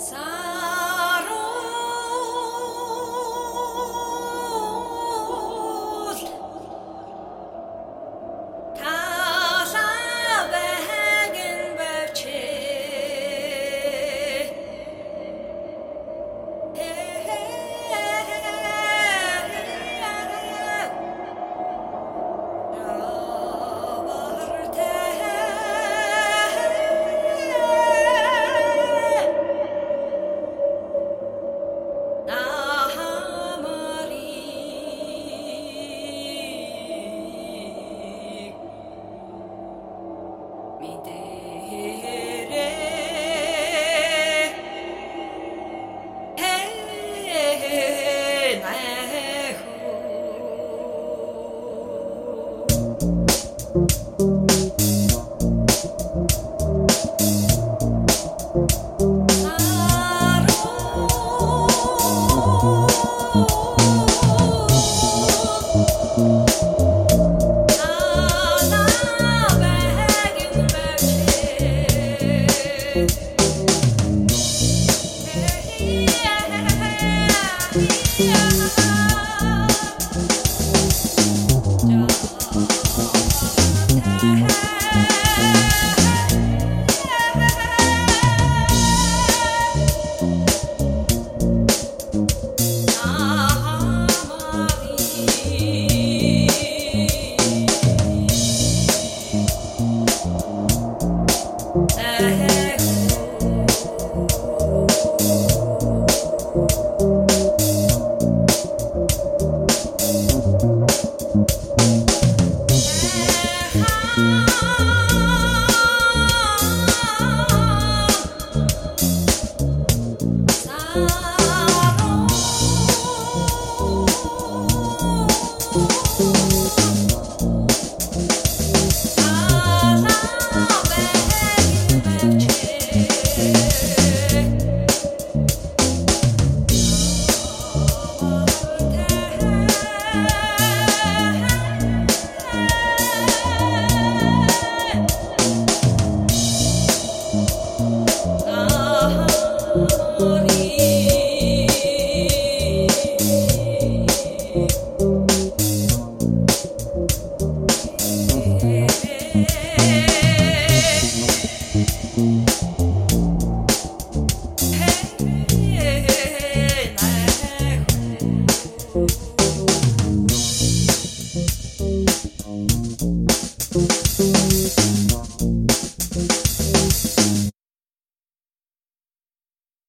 sa